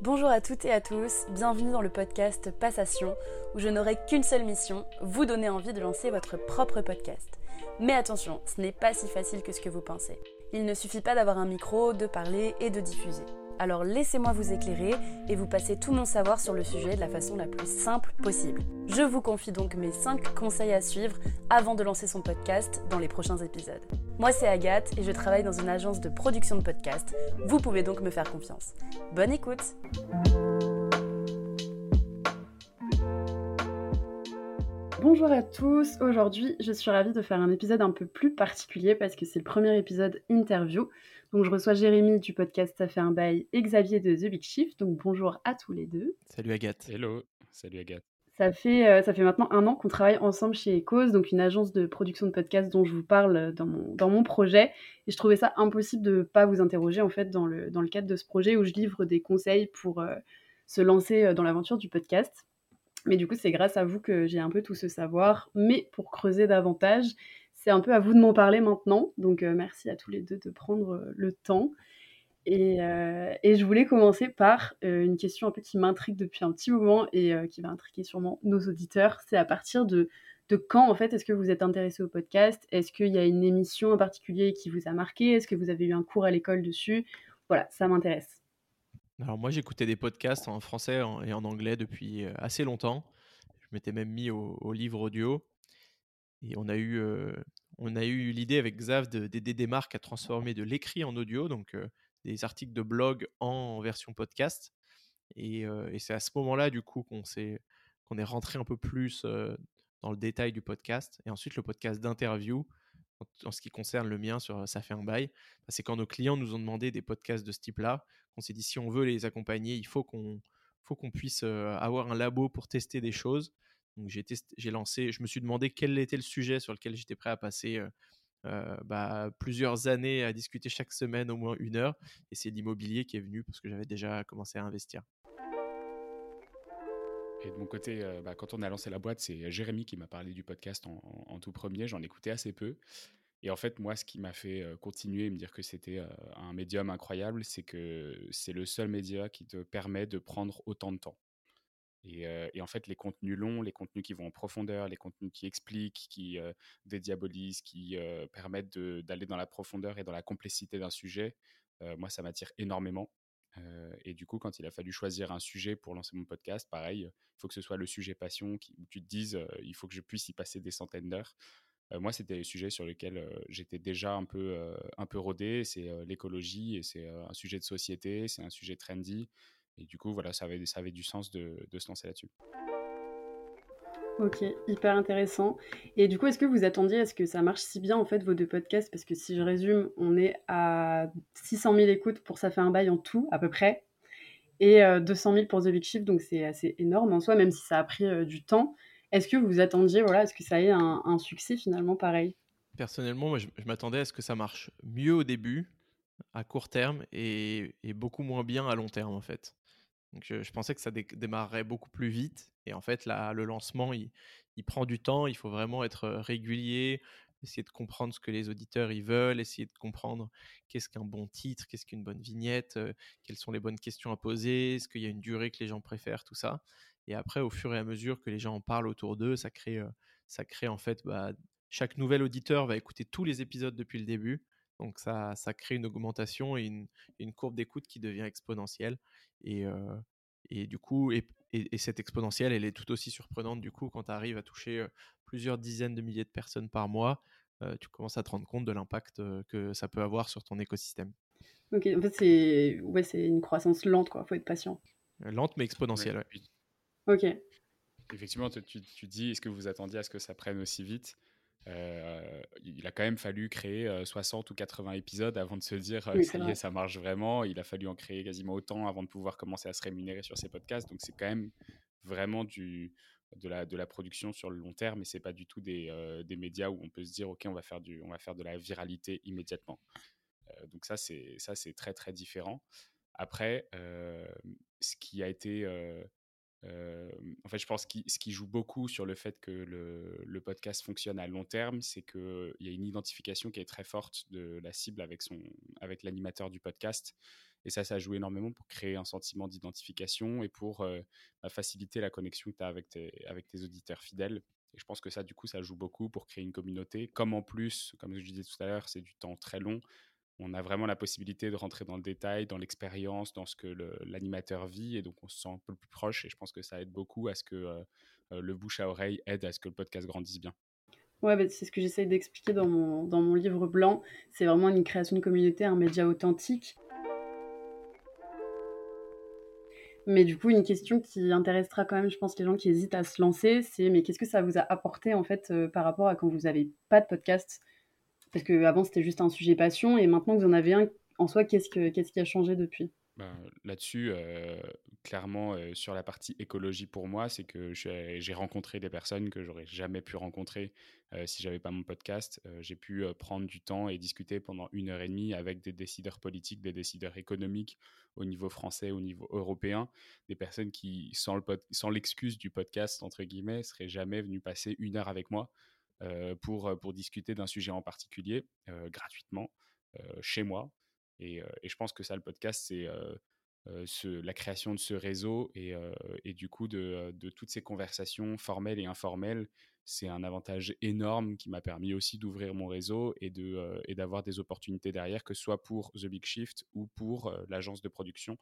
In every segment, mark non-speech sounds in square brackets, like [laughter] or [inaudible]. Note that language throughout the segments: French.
Bonjour à toutes et à tous, bienvenue dans le podcast Passation, où je n'aurai qu'une seule mission, vous donner envie de lancer votre propre podcast. Mais attention, ce n'est pas si facile que ce que vous pensez. Il ne suffit pas d'avoir un micro, de parler et de diffuser. Alors laissez-moi vous éclairer et vous passer tout mon savoir sur le sujet de la façon la plus simple possible. Je vous confie donc mes 5 conseils à suivre avant de lancer son podcast dans les prochains épisodes. Moi c'est Agathe et je travaille dans une agence de production de podcasts. Vous pouvez donc me faire confiance. Bonne écoute Bonjour à tous, aujourd'hui je suis ravie de faire un épisode un peu plus particulier parce que c'est le premier épisode interview. Donc je reçois Jérémy du podcast Ça fait un bail et Xavier de The Big Shift. Donc bonjour à tous les deux. Salut Agathe. Hello, salut Agathe. Ça fait, euh, ça fait maintenant un an qu'on travaille ensemble chez Ecos, donc une agence de production de podcasts dont je vous parle dans mon, dans mon projet. Et je trouvais ça impossible de ne pas vous interroger en fait dans le, dans le cadre de ce projet où je livre des conseils pour euh, se lancer euh, dans l'aventure du podcast. Mais du coup, c'est grâce à vous que j'ai un peu tout ce savoir. Mais pour creuser davantage, c'est un peu à vous de m'en parler maintenant. Donc euh, merci à tous les deux de prendre euh, le temps. Et, euh, et, je voulais commencer par une question un peu qui m'intrigue depuis un petit moment et qui va intriguer sûrement nos auditeurs. C'est à partir de, quand en fait est-ce que vous êtes intéressé au podcast? Est-ce qu'il y a une émission en particulier qui vous a marqué? Est-ce que vous avez eu un cours à l'école dessus? Voilà, ça m'intéresse. Alors moi j'écoutais des podcasts en français et en anglais depuis assez longtemps. Je m'étais même mis au livre audio. Et on a eu, on eu l'idée avec Xav d'aider des marques à transformer de l'écrit en audio, donc des articles de blog en version podcast. Et, c'est à ce moment-là, du coup, qu'on qu'on est rentré un peu plus dans le détail du podcast. Et ensuite, le podcast d'interview, en, ce qui concerne le mien sur Ça fait un bail, bah, c'est quand nos clients nous ont demandé des podcasts de ce type-là, qu'on s'est dit si on veut les accompagner, il faut qu'on faut qu'on puisse avoir un labo pour tester des choses. Donc j'ai lancé, je me suis demandé quel était le sujet sur lequel j'étais prêt à passer bah, plusieurs années à discuter chaque semaine au moins une heure. Et c'est l'immobilier qui est venu parce que j'avais déjà commencé à investir. Et de mon côté, bah, quand on a lancé la boîte, c'est Jérémy qui m'a parlé du podcast en, tout premier. J'en écoutais assez peu. Et en fait, moi, ce qui m'a fait continuer et me dire que c'était un médium incroyable, c'est que c'est le seul média qui te permet de prendre autant de temps. Et, en fait, les contenus longs, les contenus qui vont en profondeur, les contenus qui expliquent, qui dédiabolisent, qui permettent d'aller dans la profondeur et dans la complexité d'un sujet, moi, ça m'attire énormément. et du coup, quand il a fallu choisir un sujet pour lancer mon podcast, pareil, il faut que ce soit le sujet passion, qui, où tu te dises, il faut que je puisse y passer des centaines d'heures. moi, c'était le sujet sur lequel j'étais déjà un peu, un peu rodé. C'est l'écologie et c'est un sujet de société, c'est un sujet trendy. Et du coup, voilà, ça avait, ça avait du sens de, de se lancer là-dessus. Ok, hyper intéressant. Et du coup, est-ce que vous attendiez à ce que ça marche si bien en fait vos deux podcasts? Parce que si je résume, on est à 600 000 écoutes pour Ça fait un bail en tout, à peu près, et 200 euh, 000 pour The Big Shift, donc c'est assez énorme en soi, même si ça a pris euh, du temps. Est-ce que vous vous attendiez, voilà, à ce que ça ait un, un succès finalement pareil? Personnellement, moi, je, je m'attendais à ce que ça marche mieux au début, à court terme, et, et beaucoup moins bien à long terme en fait. Donc, je, pensais que ça démarrerait beaucoup plus vite. Et en fait, là, le lancement, il, prend du temps. Il faut vraiment être régulier, essayer de comprendre ce que les auditeurs ils veulent, essayer de comprendre qu'est-ce qu'un bon titre, qu'est-ce qu'une bonne vignette, quelles sont les bonnes questions à poser, est-ce qu'il y a une durée que les gens préfèrent, tout ça. Et après, au fur et à mesure que les gens en parlent autour d'eux, ça crée, ça crée en fait, bah, chaque nouvel auditeur va écouter tous les épisodes depuis le début. Donc ça, ça crée une augmentation et une, une courbe d'écoute qui devient exponentielle. Et, et du coup, et, et, cette exponentielle, elle est tout aussi surprenante du coup quand tu arrives à toucher plusieurs dizaines de milliers de personnes par mois. tu commences à te rendre compte de l'impact que ça peut avoir sur ton écosystème. Ok, en fait, c'est ouais, une croissance lente, quoi. faut être patient. Lente, mais exponentielle, Ok. Effectivement, tu, tu, tu dis, est-ce que vous attendiez à ce que ça prenne aussi vite? Euh, il a quand même fallu créer 60 euh, ou 80 épisodes avant de se dire que ça y est, ça marche vraiment. Il a fallu en créer quasiment autant avant de pouvoir commencer à se rémunérer sur ces podcasts. Donc c'est quand même vraiment du, de, la, de la production sur le long terme et c'est pas du tout des, euh, des, médias où on peut se dire ok on va faire, du, on va faire de la viralité immédiatement. donc ça c'est, ça c'est très très différent. Après, ce qui a été en fait, je pense que ce qui joue beaucoup sur le fait que le, podcast fonctionne à long terme, c'est qu'il y a une identification qui est très forte de la cible avec, son, avec l'animateur du podcast. Et ça, ça joue énormément pour créer un sentiment d'identification et pour bah, faciliter la connexion que tu as avec tes, avec tes auditeurs fidèles. Et je pense que ça, du coup, ça joue beaucoup pour créer une communauté. Comme en plus, comme je disais tout à l'heure, c'est du temps très long, on a vraiment la possibilité de rentrer dans le détail, dans l'expérience, dans ce que l'animateur vit, et donc on se sent un peu plus proche. Et je pense que ça aide beaucoup à ce que euh, euh, le bouche à oreille aide à ce que le podcast grandisse bien. Ouais, bah, c'est ce que j'essaye d'expliquer dans mon, dans mon livre blanc. C'est vraiment une création de communauté, un média authentique. Mais du coup, une question qui intéressera quand même, je pense, les gens qui hésitent à se lancer, c'est mais qu'est-ce que ça vous a apporté en fait euh, par rapport à quand vous n'avez pas de podcast? Parce qu'avant, c'était juste un sujet passion, et maintenant que vous en avez un, en soi, qu'est-ce, que, qu'est-ce qui a changé depuis? Ben, Là-dessus, euh, clairement, euh, sur la partie écologie pour moi, c'est que j'ai rencontré des personnes que j'aurais jamais pu rencontrer euh, si j'avais pas mon podcast. j'ai pu prendre du temps et discuter pendant une heure et demie avec des décideurs politiques, des décideurs économiques au niveau français, au niveau européen, des personnes qui, sans, le sans l'excuse du podcast, entre guillemets, seraient jamais venues passer une heure avec moi. Euh, pour, pour discuter d'un sujet en particulier euh, gratuitement euh, chez moi. Et, je pense que ça, le podcast, c'est ce, la création de ce réseau et, du coup de, toutes ces conversations formelles et informelles. C'est un avantage énorme qui m'a permis aussi d'ouvrir mon réseau et de d'avoir des opportunités derrière, que ce soit pour The Big Shift ou pour l'agence de production.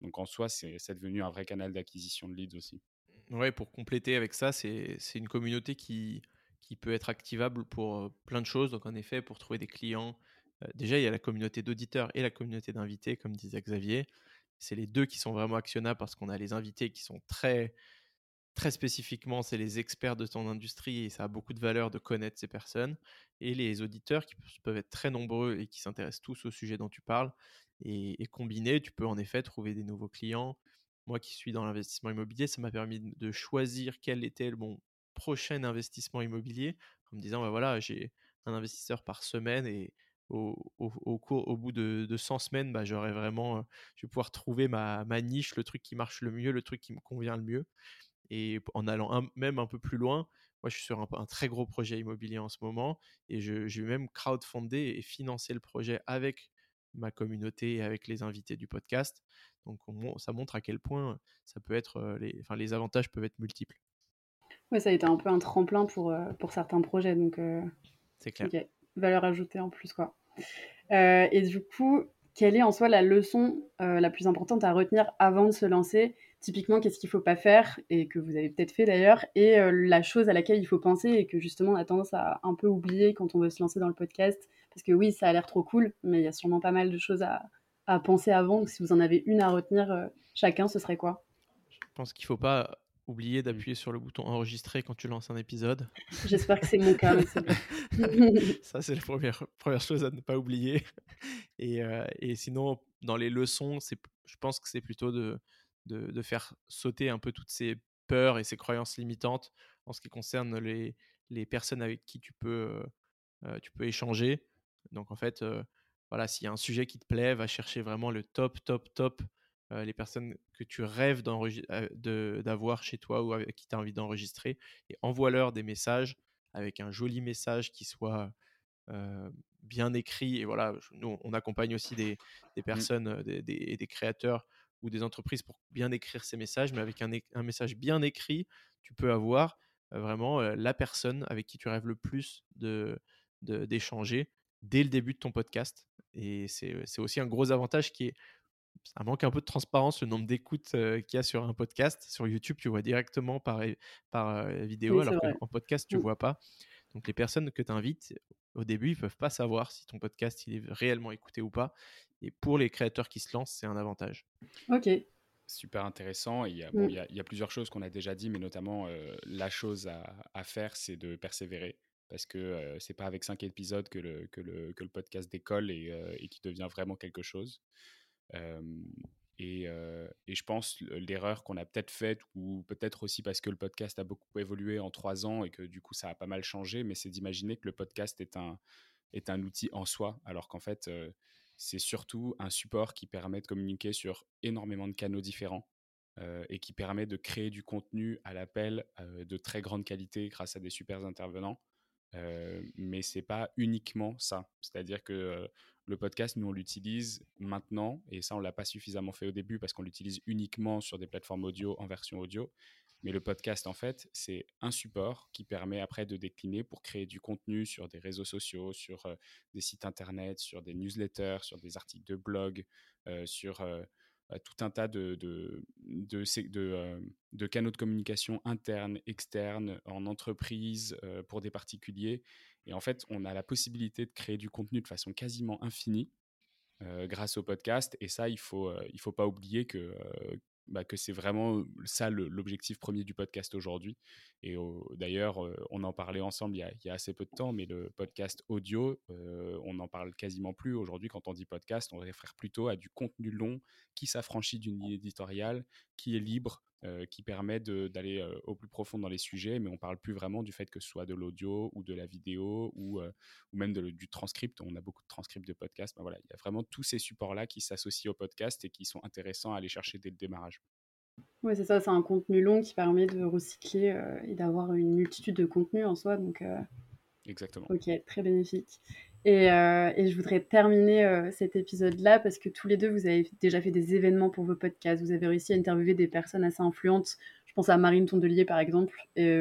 Donc en soi, c'est devenu un vrai canal d'acquisition de leads aussi. Ouais, pour compléter avec ça, c'est une communauté qui, qui peut être activable pour plein de choses. Donc, en effet, pour trouver des clients, déjà, il y a la communauté d'auditeurs et la communauté d'invités, comme disait Xavier. C'est les deux qui sont vraiment actionnables parce qu'on a les invités qui sont très, très spécifiquement, c'est les experts de ton industrie et ça a beaucoup de valeur de connaître ces personnes. Et les auditeurs qui peuvent être très nombreux et qui s'intéressent tous au sujet dont tu parles. Et, et combinés, tu peux en effet trouver des nouveaux clients. Moi qui suis dans l'investissement immobilier, ça m'a permis de choisir quel était le bon prochain investissement immobilier en me disant bah voilà j'ai un investisseur par semaine et au, cours, au bout de, de 100 semaines bah, j'aurai vraiment je vais pouvoir trouver ma, niche le truc qui marche le mieux le truc qui me convient le mieux. Et en allant même un peu plus loin moi je suis sur un, très gros projet immobilier en ce moment et je, je vais même crowdfunder et financer le projet avec ma communauté et avec les invités du podcast. Donc ça montre à quel point ça peut être les, enfin, les avantages peuvent être multiples Ouais, ça a été un peu un tremplin pour, euh, pour certains projets. Donc, euh, c'est clair. Valeur ajoutée en plus, quoi. Euh, et du coup, quelle est en soi la leçon la plus importante à retenir avant de se lancer? Typiquement, qu'est-ce qu'il ne faut pas faire et que vous avez peut-être fait d'ailleurs Et la chose à laquelle il faut penser et que justement on a tendance à un peu oublier quand on veut se lancer dans le podcast? Parce que oui, ça a l'air trop cool, mais il y a sûrement pas mal de choses à, à penser avant. Donc, si vous en avez une à retenir chacun, ce serait quoi? Je pense qu'il ne faut pas oublier mmh. d'appuyer sur le bouton enregistrer quand tu lances un épisode. J'espère que c'est mon cas. [laughs] ça, c'est la première, première chose à ne pas oublier. Et, euh, et sinon, dans les leçons, je pense que c'est plutôt de, de, de, faire sauter un peu toutes ces peurs et ces croyances limitantes en ce qui concerne les, les personnes avec qui tu peux, euh, euh, tu peux échanger. Donc, en fait, voilà, s'il y a un sujet qui te plaît, va chercher vraiment le top, top, top euh, les personnes que tu rêves euh, d'avoir chez toi ou avec qui tu as envie d'enregistrer et envoie-leur des messages avec un joli message qui soit euh, bien écrit. Et voilà, nous, on accompagne aussi des, mmh. personnes, des, des, créateurs ou des entreprises pour bien écrire ces messages, mais avec un, un message bien écrit, tu peux avoir vraiment la personne avec qui tu rêves le plus de d'échanger dès le début de ton podcast. Et c'est aussi un gros avantage qui est ça manque un peu de transparence le nombre d'écoutes qu'il y a sur un podcast. Sur YouTube, tu vois directement par, par vidéo, alors qu'en podcast, tu ne mmh. vois pas. Donc les personnes que tu invites, au début, ils ne peuvent pas savoir si ton podcast il est réellement écouté ou pas. Et pour les créateurs qui se lancent, c'est un avantage. Ok. Super intéressant. Il y, a, bon, mmh. il, y a, il y a, plusieurs choses qu'on a déjà dit, mais notamment la chose à, à faire, c'est de persévérer parce que c'est pas avec cinq épisodes que le, que le, que le podcast décolle et, et qui devient vraiment quelque chose et, je pense l'erreur qu'on a peut-être faite, ou peut-être aussi parce que le podcast a beaucoup évolué en trois ans et que du coup ça a pas mal changé, mais c'est d'imaginer que le podcast est un, est un outil en soi, alors qu'en fait c'est surtout un support qui permet de communiquer sur énormément de canaux différents. et qui permet de créer du contenu à l'appel de très grande qualité grâce à des super intervenants. Mais c'est pas uniquement ça. C'est-à-dire que le podcast, nous, on l'utilise maintenant, et ça, on l'a pas suffisamment fait au début parce qu'on l'utilise uniquement sur des plateformes audio en version audio. Mais le podcast, en fait, c'est un support qui permet après de décliner pour créer du contenu sur des réseaux sociaux, sur des sites internet, sur des newsletters, sur des articles de blog, sur tout un tas de, de, canaux de communication internes, externes, en entreprise, pour des particuliers. Et en fait, on a la possibilité de créer du contenu de façon quasiment infinie grâce au podcast. Et ça, il ne faut, il faut pas oublier que, bah, que c'est vraiment ça l'objectif premier du podcast aujourd'hui. Et d'ailleurs, on en parlait ensemble il y, a, il y, a, assez peu de temps, mais le podcast audio, on n'en parle quasiment plus aujourd'hui. Quand on dit podcast, on réfère plutôt à du contenu long qui s'affranchit d'une ligne éditoriale, qui est libre, qui permet d'aller au plus profond dans les sujets, mais on parle plus vraiment du fait que ce soit de l'audio ou de la vidéo ou, ou même de, du transcript. On a beaucoup de transcripts de podcasts. Ben voilà, il y a vraiment tous ces supports-là qui s'associent au podcast et qui sont intéressants à aller chercher dès le démarrage. Oui, c'est ça, c'est un contenu long qui permet de recycler et d'avoir une multitude de contenus en soi. Donc, Exactement. Ok, très bénéfique. Et, et, je voudrais terminer cet épisode-là parce que tous les deux, vous avez déjà fait des événements pour vos podcasts. Vous avez réussi à interviewer des personnes assez influentes. Je pense à Marine Tondelier, par exemple,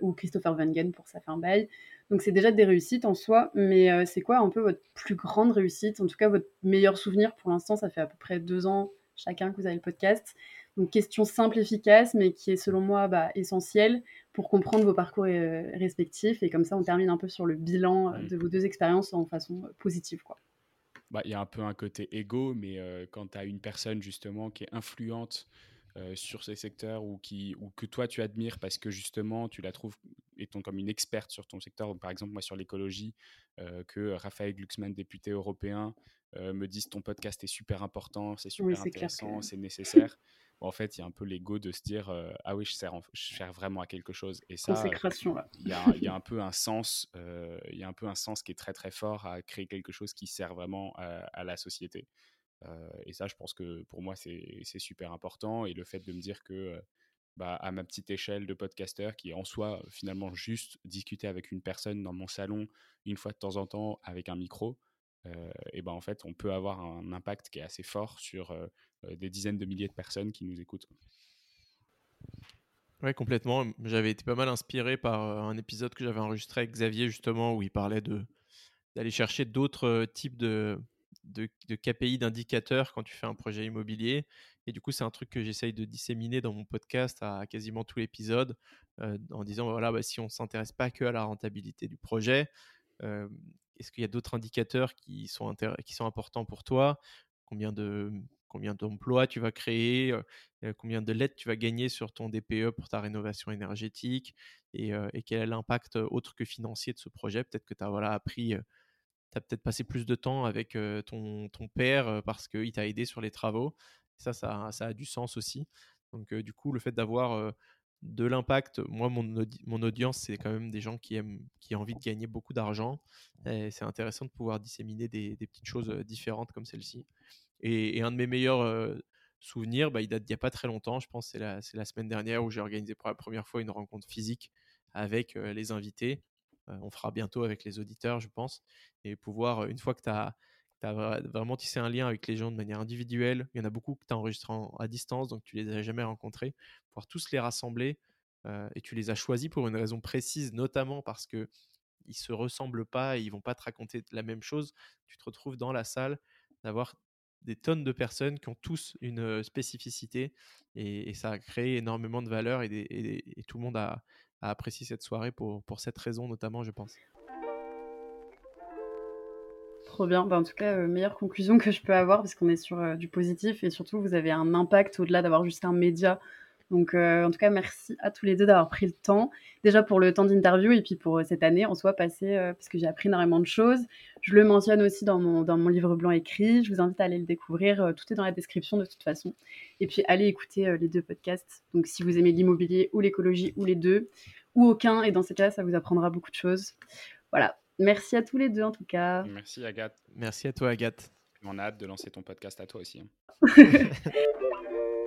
ou Christopher Van Gen pour Ça fait un bail. Donc, c'est déjà des réussites en soi. Mais c'est quoi un peu votre plus grande réussite? En tout cas, votre meilleur souvenir pour l'instant Ça fait à peu près deux ans chacun que vous avez le podcast. Donc, question simple, efficace, mais qui est selon moi bah, essentielle pour comprendre vos parcours euh, respectifs. Et comme ça, on termine un peu sur le bilan euh, de vos deux expériences en façon euh, positive. Quoi. Bah, il y a un peu un côté égo, mais quand tu as une personne justement qui est influente sur ces secteurs ou, qui, ou que toi tu admires parce que justement tu la trouves étant comme une experte sur ton secteur, par exemple moi sur l'écologie, que Raphaël Glucksmann, député européen, me dise ton podcast est super important, c'est super intéressant, c'est nécessaire en fait, il y a un peu l'ego de se dire ah oui, je sers, je sers vraiment à quelque chose. Et ça, il y, a, un [laughs] peu un sens, il y a un peu un sens qui est très très fort à créer quelque chose qui sert vraiment à, la société. et ça, je pense que pour moi, c'est super important. Et le fait de me dire que bah, à ma petite échelle de podcasteur, qui est en soi finalement juste discuter avec une personne dans mon salon une fois de temps en temps avec un micro, et ben en fait, on peut avoir un impact qui est assez fort sur euh, des dizaines de milliers de personnes qui nous écoutent. Oui, complètement. J'avais été pas mal inspiré par euh, un épisode que j'avais enregistré avec Xavier, justement, où il parlait d'aller chercher d'autres euh, types de, de, KPI, d'indicateurs quand tu fais un projet immobilier. Et du coup, c'est un truc que j'essaye de disséminer dans mon podcast à quasiment tout l'épisode, en disant, voilà, bah, si on ne s'intéresse pas que à la rentabilité du projet, est-ce qu'il y a d'autres indicateurs qui sont, qui sont importants pour toi? Combien de combien d'emplois tu vas créer, combien de lettres tu vas gagner sur ton DPE pour ta rénovation énergétique? Et, quel est l'impact autre que financier de ce projet? Peut-être que tu as voilà, appris, tu as peut-être passé plus de temps avec ton, ton père parce qu'il t'a aidé sur les travaux. ça, ça, ça, a du sens aussi. Donc du coup, le fait d'avoir de l'impact, moi, mon, mon audience, c'est quand même des gens qui, aiment, qui ont envie de gagner beaucoup d'argent. C'est intéressant de pouvoir disséminer des, des petites choses différentes comme celle-ci. Et, un de mes meilleurs souvenirs, bah, il date d'il n'y a pas très longtemps, je pense, c'est la, la, semaine dernière où j'ai organisé pour la première fois une rencontre physique avec les invités. on fera bientôt avec les auditeurs, je pense. Et pouvoir, une fois que tu as, vraiment tissé un lien avec les gens de manière individuelle, il y en a beaucoup que tu as enregistrés à distance, donc tu les as jamais rencontrés, pouvoir tous les rassembler. et tu les as choisis pour une raison précise, notamment parce que ils se ressemblent pas, et ils vont pas te raconter la même chose. Tu te retrouves dans la salle, d'avoir des tonnes de personnes qui ont tous une spécificité et, ça a créé énormément de valeur et, tout le monde a, apprécié cette soirée pour cette raison notamment, je pense. Trop bien. Bah, en tout cas, meilleure conclusion que je peux avoir parce qu'on est sur du positif et surtout vous avez un impact au-delà d'avoir juste un média donc, euh, en tout cas, merci à tous les deux d'avoir pris le temps. Déjà pour le temps d'interview et puis pour euh, cette année en soi passée, euh, parce que j'ai appris énormément de choses. Je le mentionne aussi dans mon, dans mon livre blanc écrit. Je vous invite à aller le découvrir. tout est dans la description de toute façon. Et puis, allez écouter les deux podcasts. Donc, si vous aimez l'immobilier ou l'écologie ou les deux, ou aucun, et dans ces cas, ça vous apprendra beaucoup de choses. Voilà. Merci à tous les deux en tout cas. Merci Agathe. Merci à toi Agathe. On a hâte de lancer ton podcast à toi aussi. Hein. [laughs]